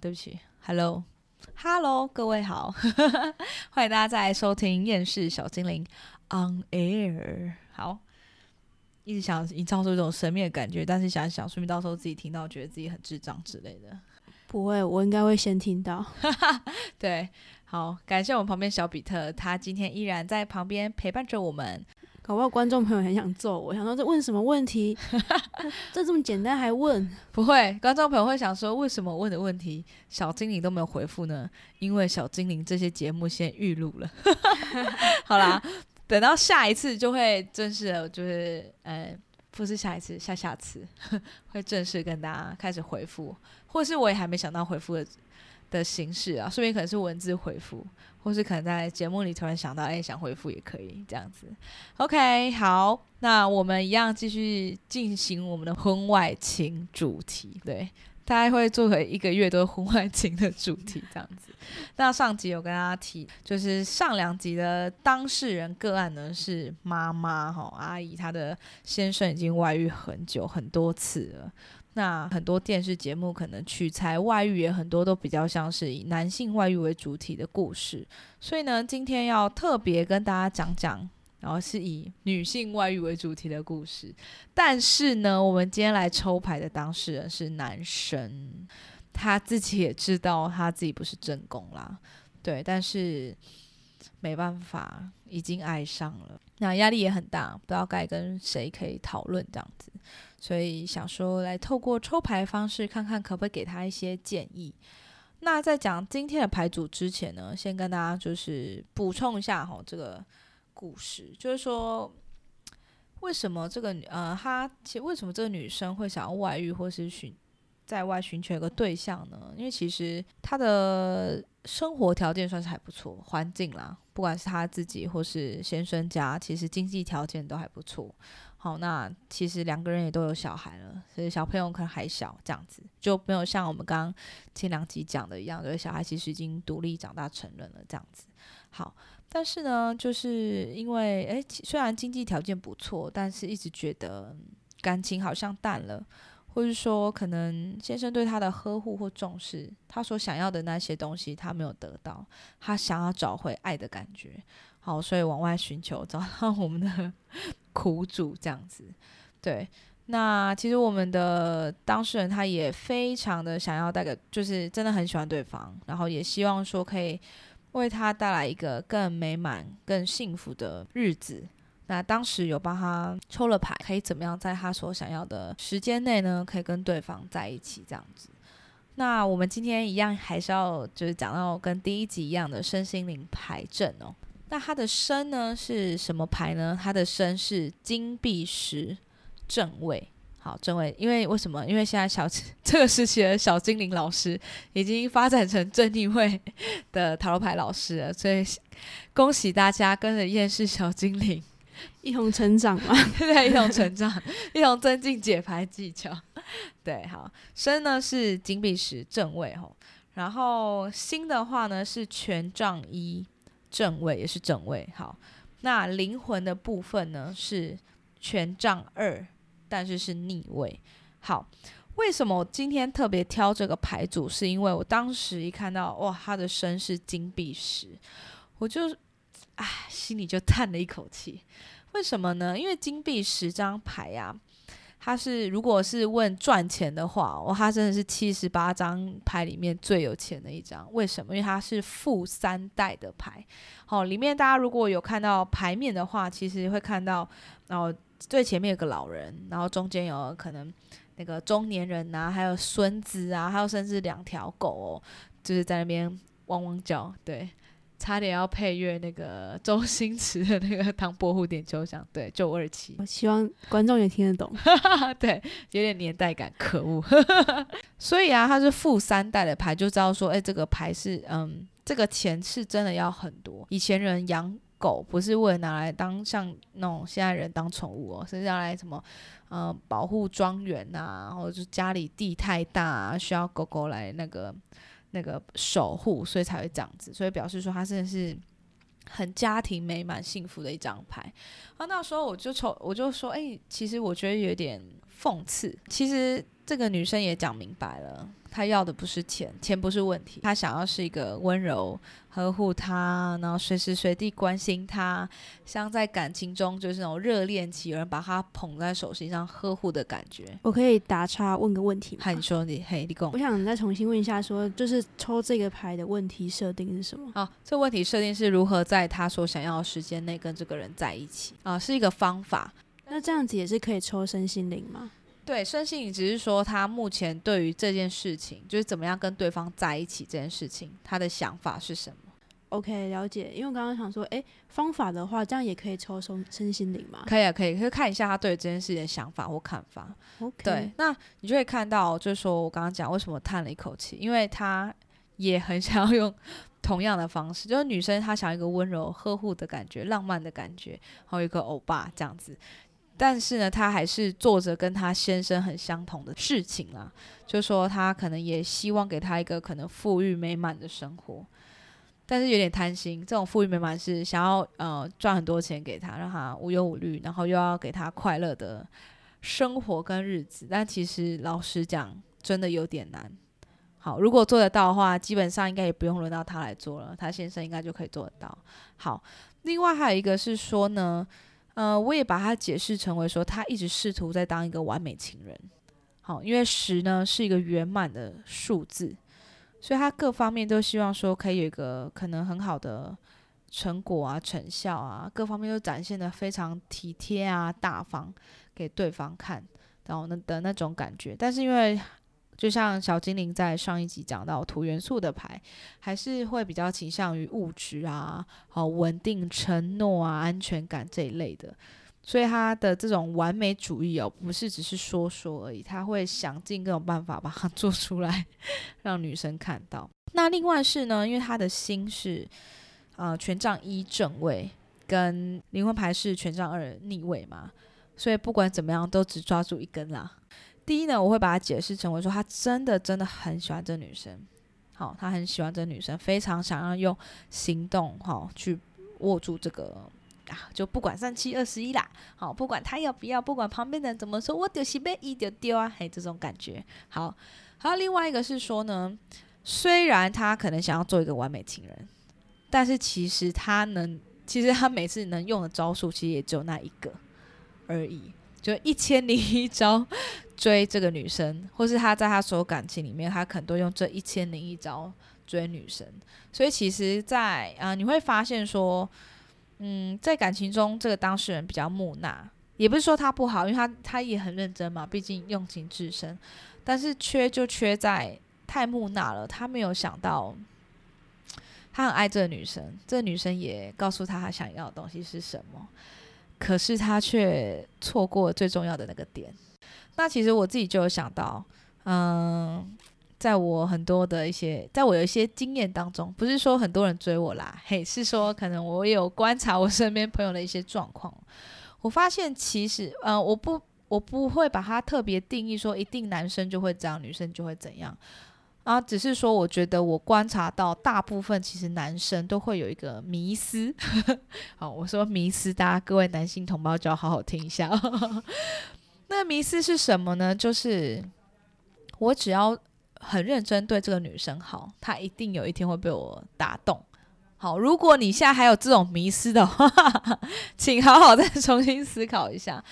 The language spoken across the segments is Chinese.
对不起，Hello，Hello，各位好，欢迎大家再来收听《厌世小精灵》On Air。好，一直想营造出一种神秘的感觉，但是想想，说明到时候自己听到，觉得自己很智障之类的。不会，我应该会先听到。对，好，感谢我们旁边小比特，他今天依然在旁边陪伴着我们。搞不好观众朋友很想揍我，想说这问什么问题？这这么简单还问？不会，观众朋友会想说，为什么问的问题小精灵都没有回复呢？因为小精灵这些节目先预录了。好啦，等到下一次就会正式的，就是呃，不是下一次，下下次会正式跟大家开始回复，或是我也还没想到回复的的形式啊，说明可能是文字回复。或是可能在节目里突然想到，哎，想回复也可以这样子。OK，好，那我们一样继续进行我们的婚外情主题。对，大概会做回一个月多婚外情的主题这样子。那上集有跟大家提，就是上两集的当事人个案呢是妈妈哈阿姨，她的先生已经外遇很久很多次了。那很多电视节目可能取材外遇也很多，都比较像是以男性外遇为主体的故事。所以呢，今天要特别跟大家讲讲，然后是以女性外遇为主题的故事。但是呢，我们今天来抽牌的当事人是男生，他自己也知道他自己不是正宫啦，对，但是没办法，已经爱上了，那压力也很大，不知道该跟谁可以讨论这样子。所以想说，来透过抽牌方式，看看可不可以给他一些建议。那在讲今天的牌组之前呢，先跟大家就是补充一下哈，这个故事，就是说为什么这个女呃，她其实为什么这个女生会想要外遇或是寻在外寻求一个对象呢？因为其实她的生活条件算是还不错，环境啦，不管是她自己或是先生家，其实经济条件都还不错。好，那其实两个人也都有小孩了，所以小朋友可能还小，这样子就没有像我们刚刚前两集讲的一样，就是小孩其实已经独立长大成人了这样子。好，但是呢，就是因为诶，虽然经济条件不错，但是一直觉得感情好像淡了，或者说可能先生对他的呵护或重视，他所想要的那些东西他没有得到，他想要找回爱的感觉。好，所以往外寻求，找到我们的。苦主这样子，对，那其实我们的当事人他也非常的想要带个，就是真的很喜欢对方，然后也希望说可以为他带来一个更美满、更幸福的日子。那当时有帮他抽了牌，可以怎么样在他所想要的时间内呢，可以跟对方在一起这样子。那我们今天一样还是要就是讲到跟第一集一样的身心灵牌阵哦。那他的身呢是什么牌呢？他的身是金币石正位。好，正位，因为为什么？因为现在小这个时期的小精灵老师已经发展成正逆位的塔罗牌老师了，所以恭喜大家跟着厌世小精灵一同成长嘛，对，一同成长，一同增进解牌技巧。对，好，身呢是金币石正位吼，然后心的话呢是权杖一。正位也是正位，好，那灵魂的部分呢是权杖二，但是是逆位。好，为什么我今天特别挑这个牌组？是因为我当时一看到哇，他的身是金币十，我就唉，心里就叹了一口气。为什么呢？因为金币十张牌呀。他是如果是问赚钱的话，哦，他真的是七十八张牌里面最有钱的一张。为什么？因为他是富三代的牌。好，里面大家如果有看到牌面的话，其实会看到，然后最前面有个老人，然后中间有可能那个中年人呐，还有孙子啊，还有甚至两条狗哦，就是在那边汪汪叫，对。差点要配乐那个周星驰的那个《唐伯虎点秋香》，对，九二七。我希望观众也听得懂，对，有点年代感，可恶。所以啊，它是富三代的牌，就知道说，哎，这个牌是，嗯，这个钱是真的要很多。以前人养狗不是为了拿来当像那种现在人当宠物哦，是要来什么，嗯，保护庄园呐，或者是家里地太大，需要狗狗来那个。那个守护，所以才会这样子，所以表示说他真的是很家庭美满幸福的一张牌。啊，那时候我就抽，我就说，哎，其实我觉得有点讽刺。其实这个女生也讲明白了，他要的不是钱，钱不是问题，他想要是一个温柔呵护他，然后随时随地关心他，像在感情中就是那种热恋期，有人把他捧在手心上呵护的感觉。我可以打岔问个问题吗？嗨，你说你嘿，你跟我。想再重新问一下说就是抽这个牌的问题设定是什么？啊，这问题设定是如何在他所想要的时间内跟这个人在一起啊、是一个方法。那这样子也是可以抽身心灵吗？对，身心灵只是说他目前对于这件事情，就是怎么样跟对方在一起这件事情，他的想法是什么？OK，了解。因为我刚刚想说，诶，方法的话，这样也可以抽身身心灵嘛可以啊，可以，可以看一下他对这件事情的想法或看法。？OK，对，，那你就会看到，就是说我刚刚讲为什么叹了一口气，因为他也很 想要用同样的方式，就是女生她想要一个温柔呵护的感觉、浪漫的感觉，还有一个欧巴这样子。但是呢，她还是做着跟她先生很相同的事情啦，就说她可能也希望给他一个可能富裕美满的生活，但是有点贪心。这种富裕美满是想要呃赚很多钱给他，让他无忧无虑，然后又要给他快乐的生活跟日子，但其实老实讲，真的有点难。好，如果做得到的话，基本上应该也不用轮到他来做了，他先生应该就可以做得到。好，另外还有一个是说呢，呃，我也把它解释成为说，他一直试图在当一个完美情人。好，因为十呢是一个圆满的数字，所以他各方面都希望说可以有一个可能很好的成果啊、成效啊，各方面都展现的非常体贴啊、大方给对方看，然后那的那种感觉。但是因为就像小精灵在上一集讲到土元素的牌，还是会比较倾向于物质啊、好稳定、承诺啊、安全感这一类的。所以他的这种完美主义哦，不是只是说说而已，他会想尽各种办法把它 做出来，让女生看到。那另外是呢，因为他的心是呃权杖一正位，跟灵魂牌是权杖二逆位嘛，所以不管怎么样都只抓住一根啦。第一呢，我会把它解释成为说，他真的真的很喜欢这女生，好，他很喜欢这女生，非常想要用行动哈去握住这个啊，就不管三七二十一啦，好，不管他要不要，不管旁边的人怎么说，我丢西被一丢丢啊，嘿，这种感觉。好，还有另外一个是说呢，虽然他可能想要做一个完美情人，但是其实他能，其实他每次能用的招数，其实也只有那一个而已，就一千零一招追这个女生，或是他在他所有感情里面，他可能都用这一千零一招追女生。所以其实在，啊、你会发现说，嗯，在感情中，这个当事人比较木讷，也不是说他不好，因为他他也很认真嘛，毕竟用情至深。但是缺就缺在太木讷了，他没有想到，他很爱这个女生，这个女生也告诉他他想要的东西是什么，可是他却错过最重要的那个点。那其实我自己就有想到，嗯，在我很多的一些，在我有一些经验当中，不是说很多人追我啦，嘿，是说可能我有观察我身边朋友的一些状况，我发现其实，嗯，我不，我不会把它特别定义说一定男生就会这样，女生就会怎样。啊，只是说，我觉得我观察到，大部分其实男生都会有一个迷思。好，我说迷思，大家各位男性同胞就要好好听一下。那迷思是什么呢？就是我只要很认真对这个女生好，她一定有一天会被我打动。好，如果你现在还有这种迷思的话，请好好再重新思考一下，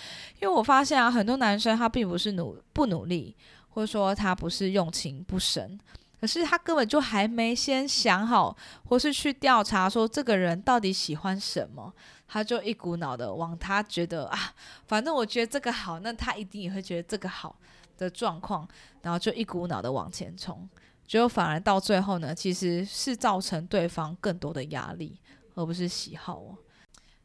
因为我发现啊，很多男生他并不是努不努力，或者说他不是用情不深，可是他根本就还没先想好，或是去调查说这个人到底喜欢什么，他就一股脑的往他觉得啊，反正我觉得这个好，那他一定也会觉得这个好的状况，然后就一股脑的往前冲，结果反而到最后呢，其实是造成对方更多的压力，而不是喜好哦。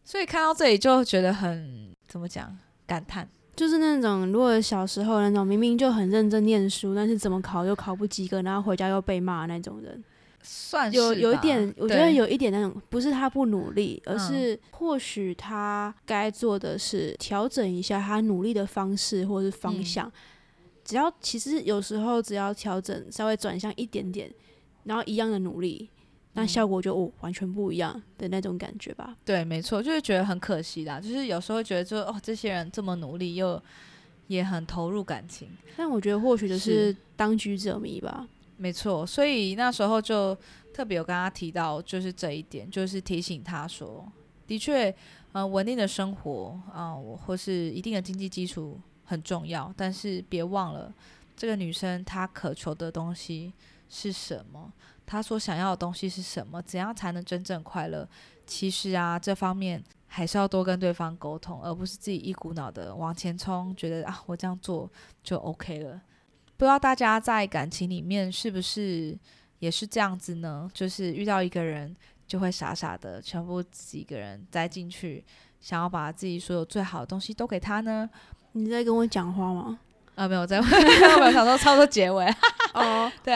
所以看到这里就觉得很怎么讲，感叹。就是那种如果小时候那种明明就很认真念书，但是怎么考又考不及格，然后回家又被骂那种人，算是有有一点，我觉得有一点那种，不是他不努力，而嗯是或许他该做的是调整一下他努力的方式或是方嗯向。只要其实有时候只要调整稍微转向一点点，然后一样的努力，那嗯效果就哦完全不一样的那种感觉吧。对，没错，就是觉得很可惜啦。就是有时候觉得就，哦，这些人这么努力，又也很投入感情。但我觉得或许就是当局者迷吧。没错，所以那时候就特别有跟他提到，就是这一点，就是提醒他说，的确，呃，稳定的生活啊、或是一定的经济基础很重要，但是别忘了，这个女生她渴求的东西是什么，她所想要的东西是什么，怎样才能真正快乐？其实啊，这方面还是要多跟对方沟通，而不是自己一股脑的往前冲，觉得啊，我这样做就 OK 了。不知道大家在感情里面是不是也是这样子呢？就是遇到一个人就会傻傻的全部自己一个人栽进去，想要把自己所有最好的东西都给他呢？你在跟我讲话吗？啊，没有在问，我 想说差不多结尾。哦，对，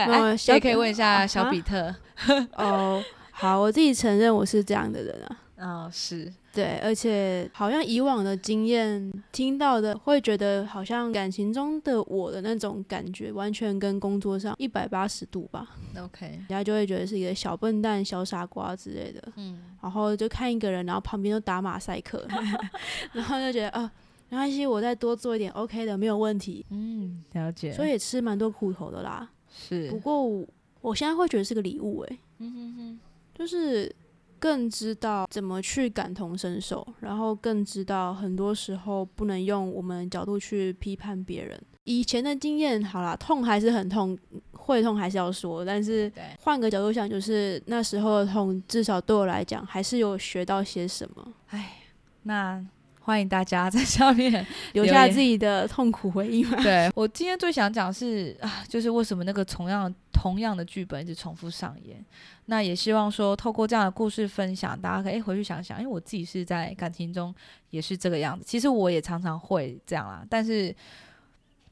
也可以问一下啊小比特。哦，好，我自己承认我是这样的人啊。哦，是，对，而且好像以往的经验听到的，会觉得好像感情中的我的那种感觉，完全跟工作上一百八十度吧。OK，人家就会觉得是一个小笨蛋、小傻瓜之类的。嗯，然后就看一个人，然后旁边都打马赛克，然后就觉得啊，没关系，我再多做一点，OK 的，没有问题。嗯，了解。所以也吃蛮多苦头的啦。是不，过我我现在会觉得是个礼物、欸，嗯哼哼，就是更知道怎么去感同身受，然后更知道很多时候不能用我们的角度去批判别人。以前的经验，好啦，痛还是很痛，会痛还是要说，但是对，换个角度想，就是那时候的痛，至少对我来讲，还是有学到些什么，哎，那欢迎大家在下面 留下自己的痛苦回忆嘛。对 我今天最想讲是啊，就是为什么那个同样同样的剧本一直重复上演。那也希望说，透过这样的故事分享，大家可以回去想想，因为我自己是在感情中也是这个样子。其实我也常常会这样啦，但是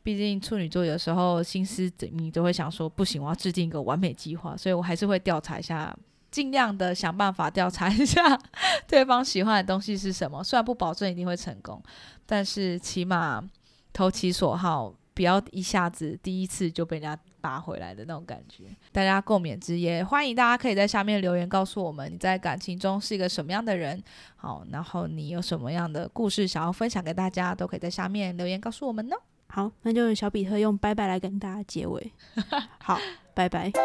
毕竟处女座有时候心思缜密，都会想说，不行，我要制定一个完美计划，所以我还是会调查一下。尽量的想办法调查一下 对方喜欢的东西是什么，虽然不保证一定会成功，但是起码投其所好，不要一下子第一次就被人家拔回来的那种感觉。大家共勉之，也欢迎大家可以在下面留言告诉我们你在感情中是一个什么样的人，好，然后你有什么样的故事想要分享给大家，都可以在下面留言告诉我们呢。好，那就小比特用拜拜来跟大家结尾。好，拜拜。